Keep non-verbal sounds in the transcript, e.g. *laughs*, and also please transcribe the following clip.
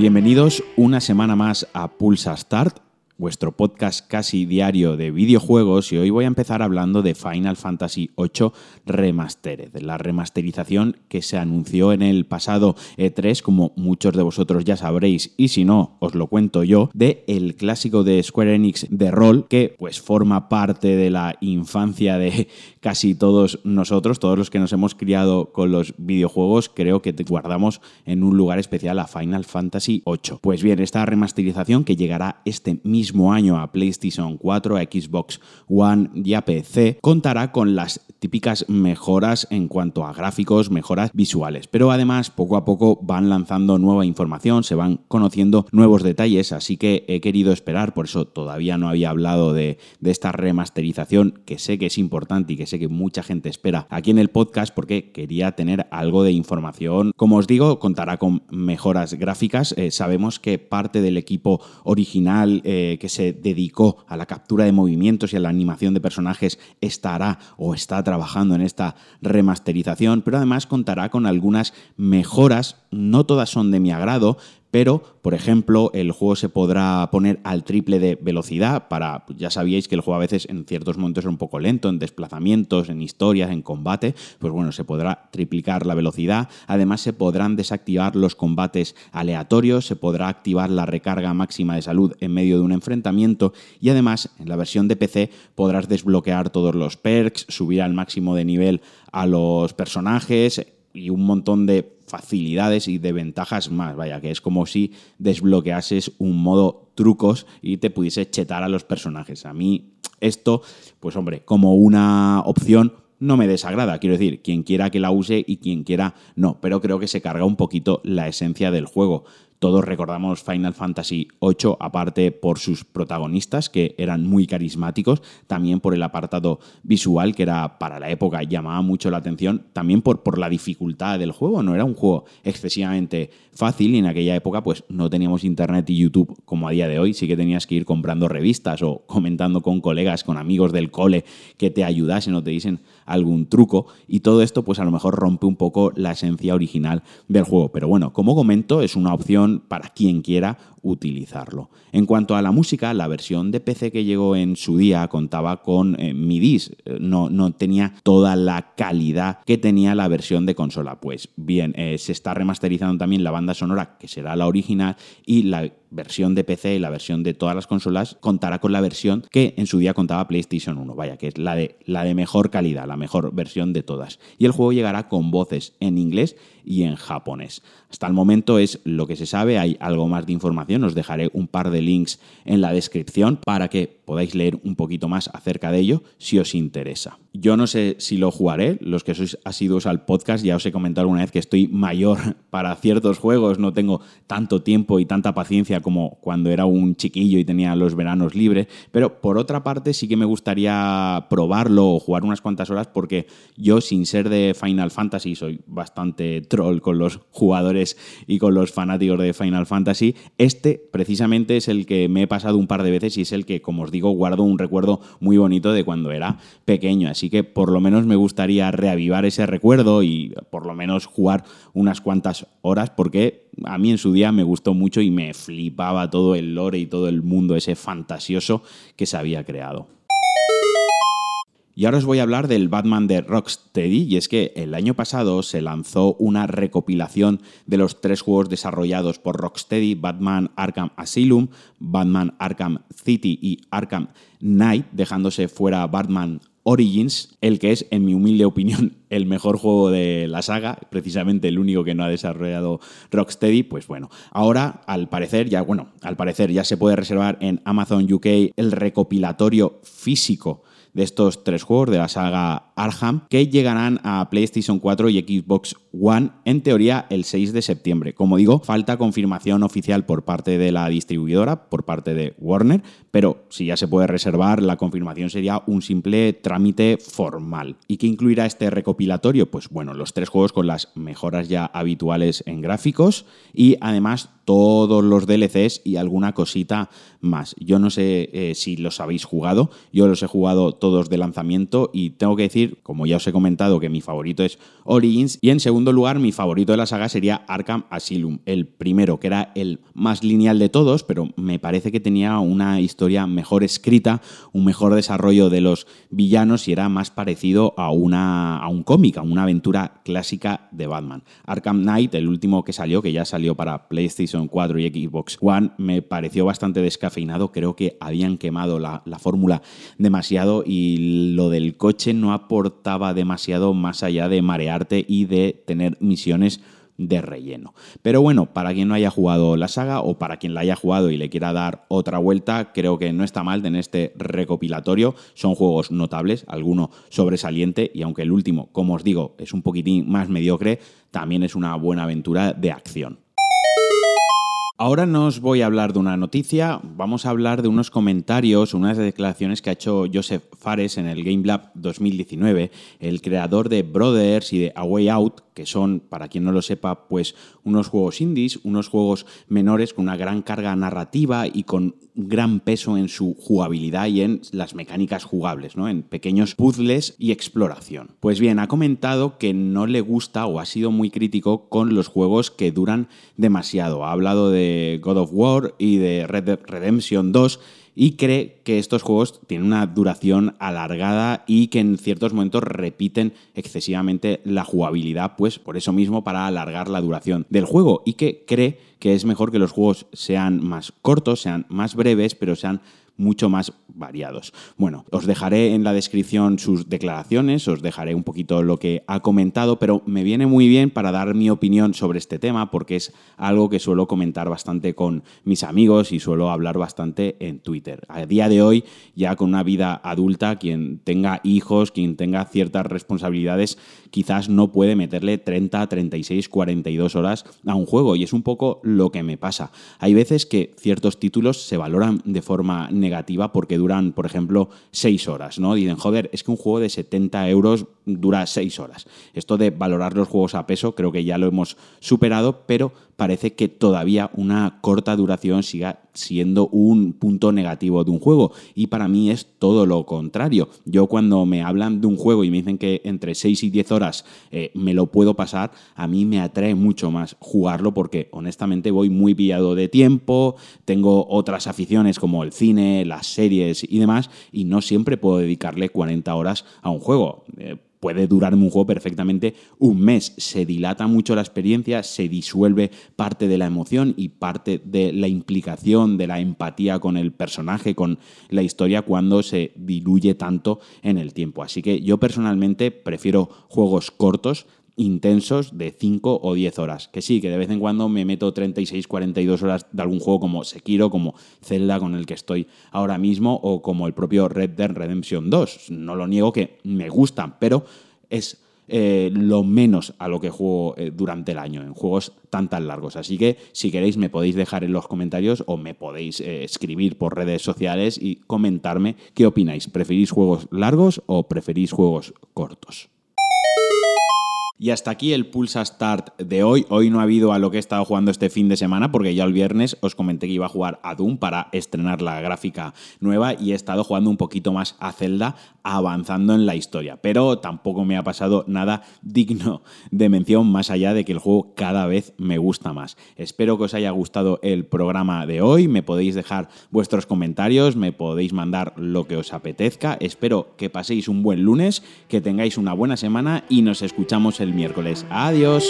Bienvenidos una semana más a Pulsa Start, vuestro podcast casi diario de videojuegos y hoy voy a empezar hablando de Final Fantasy VIII Remastered, la remasterización que se anunció en el pasado E3, como muchos de vosotros ya sabréis, y si no, os lo cuento yo, de el clásico de Square Enix de rol, que pues forma parte de la infancia de casi todos nosotros, todos los que nos hemos criado con los videojuegos, creo que guardamos en un lugar especial a Final Fantasy VIII. Pues bien, esta remasterización que llegará este mismo año a PlayStation 4, a Xbox One y a PC, contará con las típicas mejoras en cuanto a gráficos, mejoras visuales. Pero además, poco a poco van lanzando nueva información, se van conociendo nuevos detalles, así que he querido esperar, por eso todavía no había hablado de, de esta remasterización, que sé que es importante y que sé que mucha gente espera aquí en el podcast, porque quería tener algo de información. Como os digo, contará con mejoras gráficas. Eh, sabemos que parte del equipo original eh, que se dedicó a la captura de movimientos y a la animación de personajes estará o está trabajando en esta remasterización, pero además contará con algunas mejoras, no todas son de mi agrado, pero, por ejemplo, el juego se podrá poner al triple de velocidad para, ya sabíais que el juego a veces en ciertos momentos es un poco lento, en desplazamientos, en historias, en combate, pues bueno, se podrá triplicar la velocidad, además se podrán desactivar los combates aleatorios, se podrá activar la recarga máxima de salud en medio de un enfrentamiento y además en la versión de PC podrás desbloquear todos los perks, subir al máximo de nivel a los personajes, y un montón de facilidades y de ventajas más. Vaya, que es como si desbloqueases un modo trucos y te pudiese chetar a los personajes. A mí esto, pues hombre, como una opción no me desagrada. Quiero decir, quien quiera que la use y quien quiera no. Pero creo que se carga un poquito la esencia del juego. Todos recordamos Final Fantasy VIII, aparte por sus protagonistas, que eran muy carismáticos, también por el apartado visual, que era para la época llamaba mucho la atención, también por, por la dificultad del juego. No era un juego excesivamente fácil y en aquella época pues no teníamos internet y YouTube como a día de hoy, sí que tenías que ir comprando revistas o comentando con colegas, con amigos del cole que te ayudasen o te dicen algún truco y todo esto pues a lo mejor rompe un poco la esencia original del juego. Pero bueno, como comento, es una opción para quien quiera utilizarlo. En cuanto a la música, la versión de PC que llegó en su día contaba con eh, MIDIs, eh, no, no, tenía toda la calidad que tenía la versión de consola. Pues bien, eh, se está remasterizando también la banda sonora, que será la original, y la versión de PC y la versión de todas las consolas contará con la versión que en su día contaba PlayStation 1, vaya, que es la de, la de mejor calidad, la mejor versión de todas. Y el juego llegará con voces en inglés y en japonés. Hasta el momento es lo que se sabe, hay algo más de información, os dejaré un par de links en la descripción para que podáis leer un poquito más acerca de ello si os interesa. Yo no sé si lo jugaré, los que sois asiduos al podcast ya os he comentado alguna vez que estoy mayor *laughs* para ciertos juegos, no tengo tanto tiempo y tanta paciencia como cuando era un chiquillo y tenía los veranos libres, pero por otra parte sí que me gustaría probarlo o jugar unas cuantas horas porque yo sin ser de Final Fantasy soy bastante troll con los jugadores y con los fanáticos de Final Fantasy. Este precisamente es el que me he pasado un par de veces y es el que, como os digo, guardo un recuerdo muy bonito de cuando era pequeño. Así que por lo menos me gustaría reavivar ese recuerdo y por lo menos jugar unas cuantas horas porque a mí en su día me gustó mucho y me flipaba todo el lore y todo el mundo ese fantasioso que se había creado. Y ahora os voy a hablar del Batman de Rocksteady, y es que el año pasado se lanzó una recopilación de los tres juegos desarrollados por Rocksteady, Batman Arkham Asylum, Batman Arkham City y Arkham Knight, dejándose fuera Batman Origins, el que es, en mi humilde opinión, el mejor juego de la saga, precisamente el único que no ha desarrollado Rocksteady, pues bueno, ahora al parecer ya, bueno, al parecer ya se puede reservar en Amazon UK el recopilatorio físico de estos tres juegos de la saga Arkham, que llegarán a PlayStation 4 y Xbox One en teoría el 6 de septiembre. Como digo, falta confirmación oficial por parte de la distribuidora, por parte de Warner, pero si ya se puede reservar, la confirmación sería un simple trámite formal. ¿Y qué incluirá este recopilatorio? Pues bueno, los tres juegos con las mejoras ya habituales en gráficos y además todos los DLCs y alguna cosita más. Yo no sé eh, si los habéis jugado, yo los he jugado todos de lanzamiento y tengo que decir, como ya os he comentado, que mi favorito es Origins y en segundo lugar mi favorito de la saga sería Arkham Asylum, el primero, que era el más lineal de todos, pero me parece que tenía una historia mejor escrita, un mejor desarrollo de los villanos y era más parecido a, una, a un cómic, a una aventura clásica de Batman. Arkham Knight, el último que salió, que ya salió para PlayStation 4 y Xbox One, me pareció bastante descafeinado, creo que habían quemado la, la fórmula demasiado y lo del coche no aportaba demasiado más allá de marearte y de tener misiones de relleno. Pero bueno, para quien no haya jugado la saga o para quien la haya jugado y le quiera dar otra vuelta, creo que no está mal en este recopilatorio. Son juegos notables, alguno sobresaliente y aunque el último, como os digo, es un poquitín más mediocre, también es una buena aventura de acción. Ahora no os voy a hablar de una noticia, vamos a hablar de unos comentarios, unas declaraciones que ha hecho Joseph Fares en el Game Lab 2019, el creador de Brothers y de A Way Out, que son, para quien no lo sepa, pues unos juegos indies, unos juegos menores con una gran carga narrativa y con gran peso en su jugabilidad y en las mecánicas jugables, ¿no? en pequeños puzzles y exploración. Pues bien, ha comentado que no le gusta o ha sido muy crítico con los juegos que duran demasiado. Ha hablado de God of War y de Red Redemption 2 y cree que estos juegos tienen una duración alargada y que en ciertos momentos repiten excesivamente la jugabilidad, pues por eso mismo para alargar la duración del juego y que cree que es mejor que los juegos sean más cortos, sean más breves, pero sean mucho más variados. Bueno, os dejaré en la descripción sus declaraciones, os dejaré un poquito lo que ha comentado, pero me viene muy bien para dar mi opinión sobre este tema porque es algo que suelo comentar bastante con mis amigos y suelo hablar bastante en Twitter. A día de hoy, ya con una vida adulta, quien tenga hijos, quien tenga ciertas responsabilidades, quizás no puede meterle 30, 36, 42 horas a un juego y es un poco lo que me pasa. Hay veces que ciertos títulos se valoran de forma negativa negativa porque duran, por ejemplo, 6 horas, ¿no? Dicen, joder, es que un juego de 70 euros dura 6 horas. Esto de valorar los juegos a peso creo que ya lo hemos superado, pero parece que todavía una corta duración siga siendo un punto negativo de un juego. Y para mí es todo lo contrario. Yo cuando me hablan de un juego y me dicen que entre 6 y 10 horas eh, me lo puedo pasar, a mí me atrae mucho más jugarlo porque honestamente voy muy pillado de tiempo, tengo otras aficiones como el cine, las series y demás, y no siempre puedo dedicarle 40 horas a un juego. Eh, puede durarme un juego perfectamente un mes. Se dilata mucho la experiencia, se disuelve parte de la emoción y parte de la implicación, de la empatía con el personaje, con la historia, cuando se diluye tanto en el tiempo. Así que yo personalmente prefiero juegos cortos intensos de 5 o 10 horas. Que sí, que de vez en cuando me meto 36, 42 horas de algún juego como Sekiro, como Zelda con el que estoy ahora mismo, o como el propio Red Dead Redemption 2. No lo niego que me gustan, pero es eh, lo menos a lo que juego eh, durante el año en juegos tan tan largos. Así que si queréis me podéis dejar en los comentarios o me podéis eh, escribir por redes sociales y comentarme qué opináis. ¿Preferís juegos largos o preferís juegos cortos? Y hasta aquí el Pulsa Start de hoy. Hoy no ha habido a lo que he estado jugando este fin de semana porque ya el viernes os comenté que iba a jugar a Doom para estrenar la gráfica nueva y he estado jugando un poquito más a Zelda avanzando en la historia. Pero tampoco me ha pasado nada digno de mención más allá de que el juego cada vez me gusta más. Espero que os haya gustado el programa de hoy. Me podéis dejar vuestros comentarios, me podéis mandar lo que os apetezca. Espero que paséis un buen lunes, que tengáis una buena semana y nos escuchamos el miércoles. Adiós.